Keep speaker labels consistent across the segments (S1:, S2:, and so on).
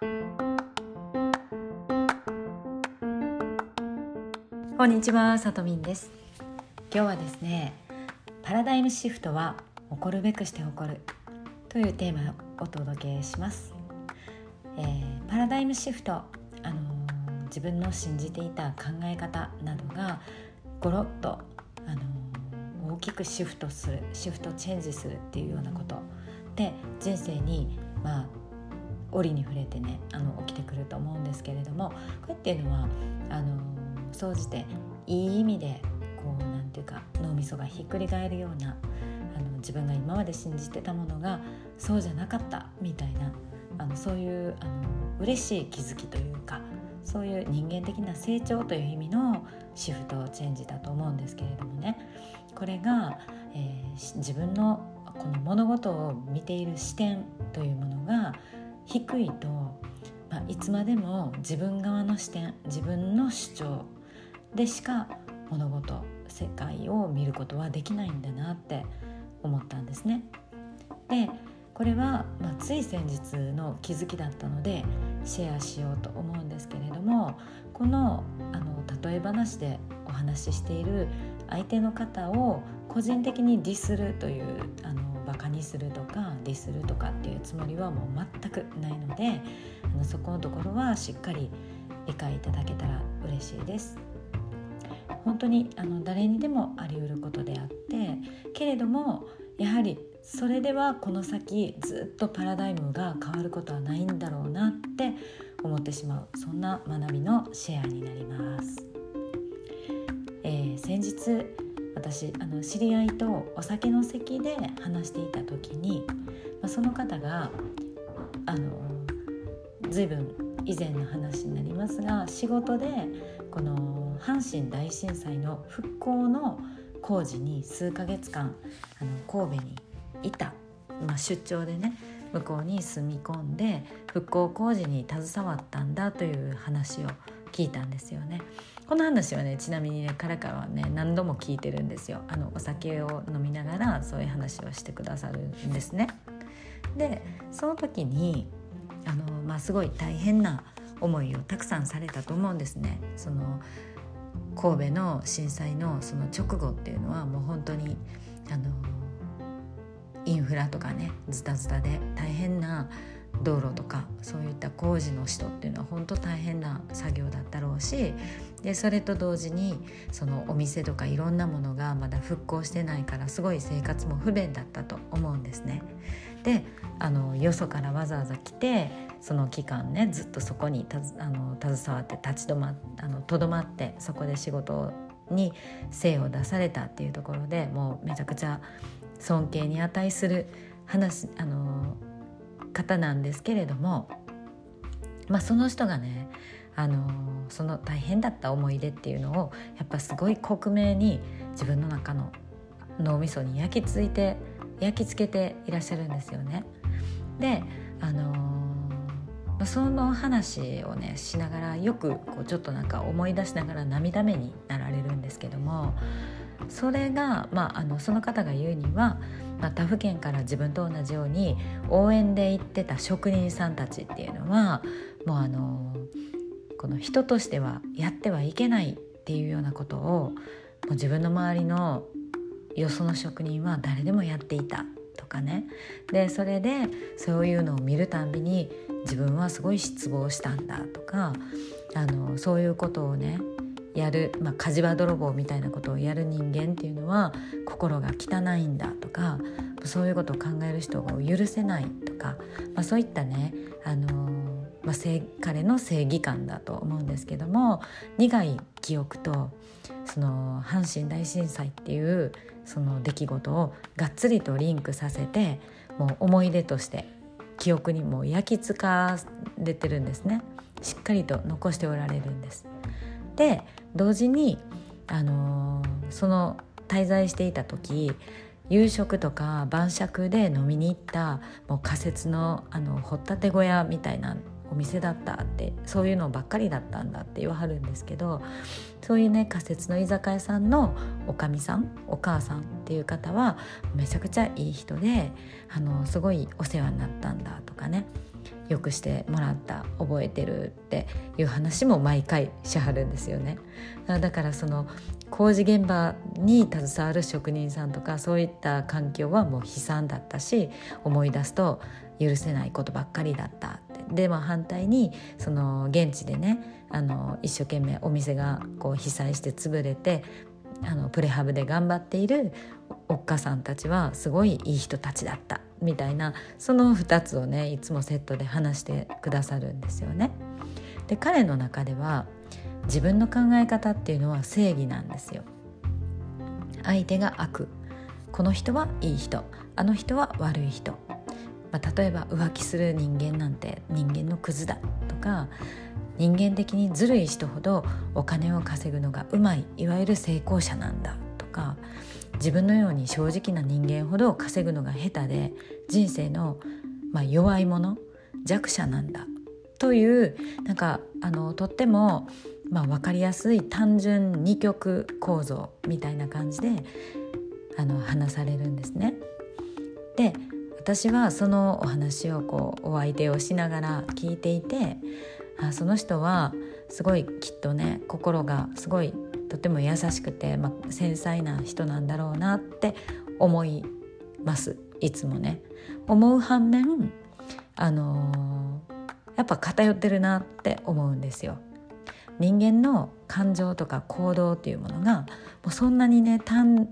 S1: こんにちは、さとみんです。今日はですねパラダイムシフトは起こるべくして起こるというテーマをお届けします、えー、パラダイムシフトあのー、自分の信じていた考え方などがゴロッとあのー、大きくシフトするシフトチェンジするっていうようなこと。で人生にまあ折に触れてねあの起きてくると思うんですけれどもこれっていうのはあの総じていい意味でこうなんていうか脳みそがひっくり返るようなあの自分が今まで信じてたものがそうじゃなかったみたいなあのそういうあの嬉しい気づきというかそういう人間的な成長という意味のシフトチェンジだと思うんですけれどもね。これが、えー、自分のこの物事を見ている視点というものが低いと、まあ、いつまでも自分側の視点自分の主張でしか物事世界を見ることはできないんだなって思ったんですね。でこれは、まあ、つい先日の気づきだったのでシェアしようと思うんですけれどもこのあの例え話でお話ししている相手の方を個人的にディスるというあのバカにするとかディスるとかっていうつもりはもう全くないのであのそこのところはしっかり理解いただけたら嬉しいです。本当にあの誰にでもあり得ることであってけれどもやはりそれではこの先ずっとパラダイムが変わることはないんだろうなって思ってしまうそんな学びのシェアになります。えー、先日私あの知り合いとお酒の席で話していた時に、まあ、その方があの随分以前の話になりますが仕事でこの阪神大震災の復興の工事に数ヶ月間あの神戸にいた、まあ、出張でね向こうに住み込んで復興工事に携わったんだという話を聞いたんですよね。この話はねちなみにね彼からはね何度も聞いてるんですよ。あのお酒を飲みながらそういう話をしてくださるんですね。でその時にあの、まあ、すごい大変な思いをたくさんされたと思うんですね。その神戸の震災のその直後っていうのはもう本当にあのインフラとかねズタズタで大変な道路とかそういった工事の人っていうのは本当大変な作業だったろうしでそれと同時にそのお店とかいろんなものがまだ復興してないからすごい生活も不便だったと思うんですね。であのよそからわざわざ来てその期間ねずっとそこにたずあの携わって立ち止まあのとどまってそこで仕事に精を出されたっていうところでもうめちゃくちゃ尊敬に値する話あの方なんですけれども、まあ、その人がねあのその大変だった思い出っていうのをやっぱすごい克明に自分の中の脳みそに焼き付いて焼き付けていらっしゃるんですよね。であのその話をねしながらよくこうちょっとなんか思い出しながら涙目になられるんですけどもそれが、まあ、あのその方が言うには、まあ、他府県から自分と同じように応援で行ってた職人さんたちっていうのはもうあのこの人としてはやってはいけないっていうようなことをもう自分の周りのよその職人は誰でもやっていたとかね。でそれでそういうのを見るたんびに自分はすごい失望したんだとかあのそういうことをねやる、まあ、火事場泥棒みたいなことをやる人間っていうのは心が汚いんだとかそういうことを考える人を許せないとか、まあ、そういったね、あのまあ、彼の正義感だと思うんですけども苦い記憶とその阪神大震災っていうその出来事をがっつりとリンクさせてもう思い出として記憶にも焼き付かれてるんですねしっかりと残しておられるんです。で同時に、あのー、その滞在していた時夕食とか晩酌で飲みに行ったもう仮設のあの掘ったて小屋みたいなお店だったってそういうのばっかりだったんだって言わはるんですけどそういうね仮設の居酒屋さんのおかみさんお母さんっていう方はめちゃくちゃいい人であのすごいお世話になったんだとかね。よくしてもらった覚えてるっていう話も毎回しはるんですよね。だからその工事現場に携わる職人さんとかそういった環境はもう悲惨だったし思い出すと許せないことばっかりだったって。でも反対にその現地でねあの一生懸命お店がこう被災して潰れてあのプレハブで頑張っているおっかさんたちはすごいいい人たちだった。みたいなその2つをねいつもセットで話してくださるんですよね。で彼の中では自分の考え方っていうのは正義なんですよ。相手が悪。この人はいい人。あの人は悪い人、まあ、例えば浮気する人間なんて人間のクズだ。とか人間的にずるい人ほどお金を稼ぐのがうまい。いわゆる成功者なんだ。とか自分のように正直な人間ほど稼ぐのが下手で人生の、まあ、弱い者弱者なんだというなんかあのとっても、まあ、分かりやすい単純二極構造みたいな感じであの話されるんですね。で私はそのお話をこうお相手をしながら聞いていてあその人はすごいきっとね心がすごいとても優しくて、まあ、繊細な人なんだろうなって思いますいつもね。思う反面あのー、やっぱ偏ってるなって思うんですよ。人間の感情とか行動っていうものがもうそんなにね簡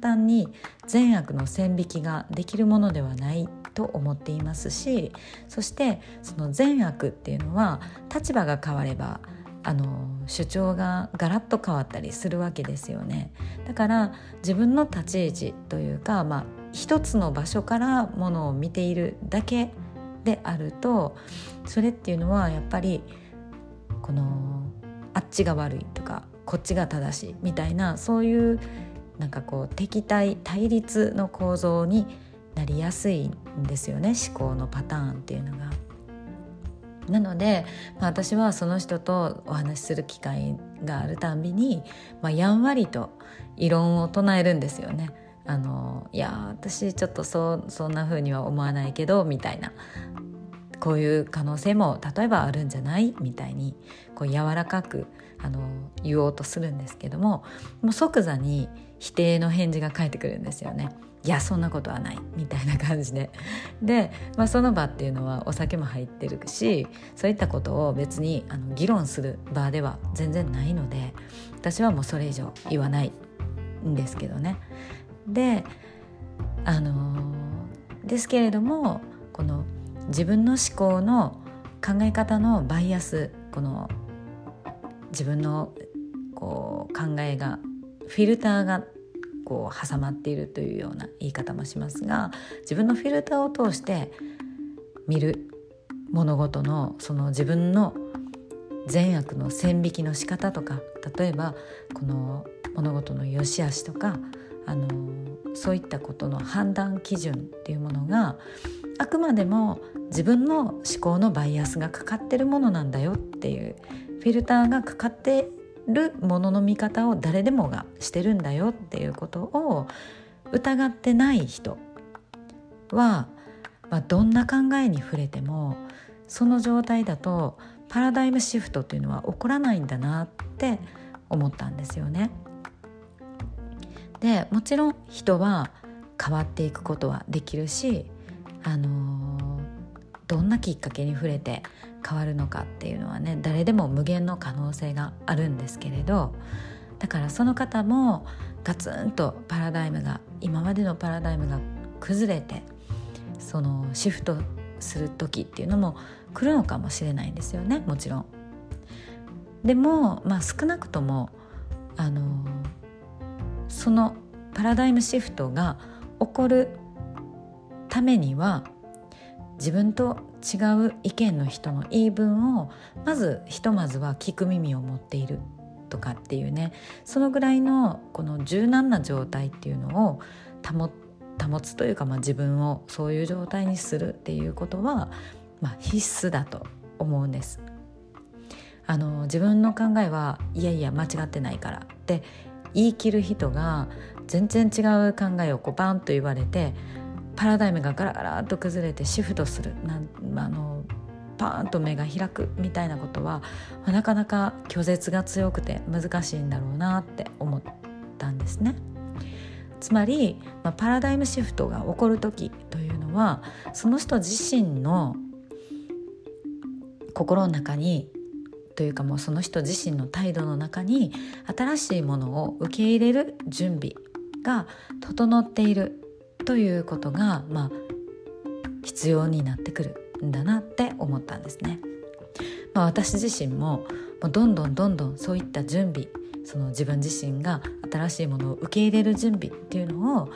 S1: 単に善悪の線引きができるものではないと思っていますしそしてその善悪っていうのは立場が変わればあの主張がガラッと変わったりするわけですよねだから自分の立ち位置というか、まあ、一つの場所からものを見ているだけであるとそれっていうのはやっぱりこのあっちが悪いとかこっちが正しいみたいなそういうなんかこう敵対対立の構造になりやすいんですよね思考のパターンっていうのが。なので、まあ、私はその人とお話しする機会があるたんびに、まあ、やんわりと異論を唱えるんですよね。あのいや私ちょっとそそんな風には思わないけどみたいなこういう可能性も例えばあるんじゃない？みたいにこう柔らかくあの言おうとするんですけどももう即座に否定の返事が返ってくるんですよね。いやそんなことはないみたいな感じでで、まあ、その場っていうのはお酒も入ってるしそういったことを別にあの議論する場では全然ないので私はもうそれ以上言わないんですけどね。であのですけれどもこの自分の思考の考え方のバイアスこの自分のこう考えがフィルターがこう挟まっているというような言い方もしますが自分のフィルターを通して見る物事のその自分の善悪の線引きの仕方とか例えばこの物事の良し悪しとかあのそういったことの判断基準っていうものがあくまでも自分の思考のバイアスがかかってるものなんだよっていうフィルターがかかってるものの見方を誰でもがしてるんだよっていうことを疑ってない人は、まあ、どんな考えに触れてもその状態だとパラダイムシフトっていうのは起こらないんだなって思ったんですよね。でもちろん人は変わっていくことはできるし、あのー、どんなきっかけに触れて変わるのかっていうのはね誰でも無限の可能性があるんですけれどだからその方もガツンとパラダイムが今までのパラダイムが崩れてそのシフトする時っていうのも来るのかもしれないんですよねもちろん。でも、まあ、少なくともあのそのパラダイムシフトが起こるためには自分と違う意見の人の言い分をまずひとまずは聞く耳を持っているとかっていうねそのぐらいのこの柔軟な状態っていうのを保保つというか、まあ、自分をそういう状態にするっていうことは、まあ、必須だと思うんです。あの自分の考えはいやいや間違ってないからって言い切る人が全然違う考えをこうバンと言われてパラダイムがガラガラと崩れてシフトするなんあのパーンと目が開くみたいなことは、なかなか拒絶が強くて難しいんだろうなって思ったんですね。つまり、まあ、パラダイムシフトが起こる時というのはその人自身の心の中にというかもうその人自身の態度の中に新しいものを受け入れる準備が整っているということが、まあ、必要になってくるんだなって思ったんですね。まあ、私自身ももうどんどんどんどんそういった準備その自分自身が新しいものを受け入れる準備っていうのを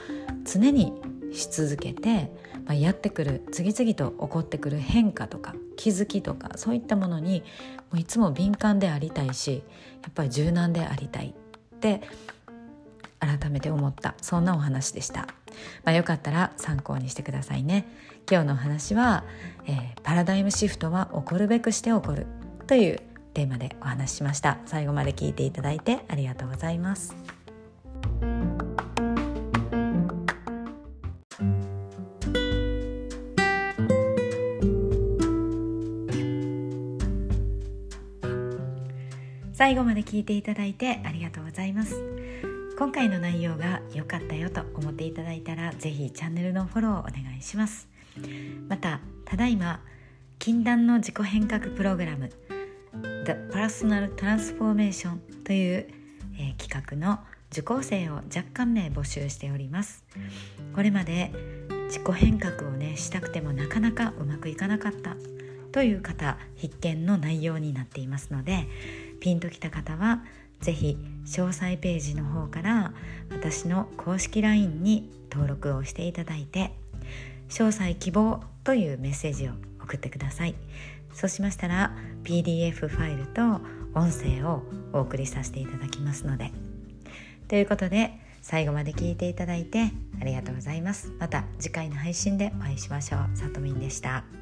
S1: 常にし続けて、まあ、やってくる次々と起こってくる変化とか気づきとかそういったものにもういつも敏感でありたいしやっぱり柔軟でありたいって改めて思った。そんなお話でした、まあ、よかったら参考にしてくださいね。今日のお話は、えー、パラダイムシフトは起こるべくして起こる。というテーマでお話ししました。最後まで聞いていただいてありがとうございます。最後まで聞いていただいてありがとうございます。今回の内容が良かったよと思っていただいたらぜひチャンネルのフォローをお願いします。またただいま禁断の自己変革プログラム The Personal Transformation という、えー、企画の受講生を若干名募集しております。これまで自己変革をねしたくてもなかなかうまくいかなかったという方必見の内容になっていますのでピンときた方は是非詳細ページの方から私の公式 LINE に登録をしていただいて詳細希望というメッセージを送ってください。そうしましたら PDF ファイルと音声をお送りさせていただきますので。ということで最後まで聞いていただいてありがとうございます。また次回の配信でお会いしましょう。さとみんでした。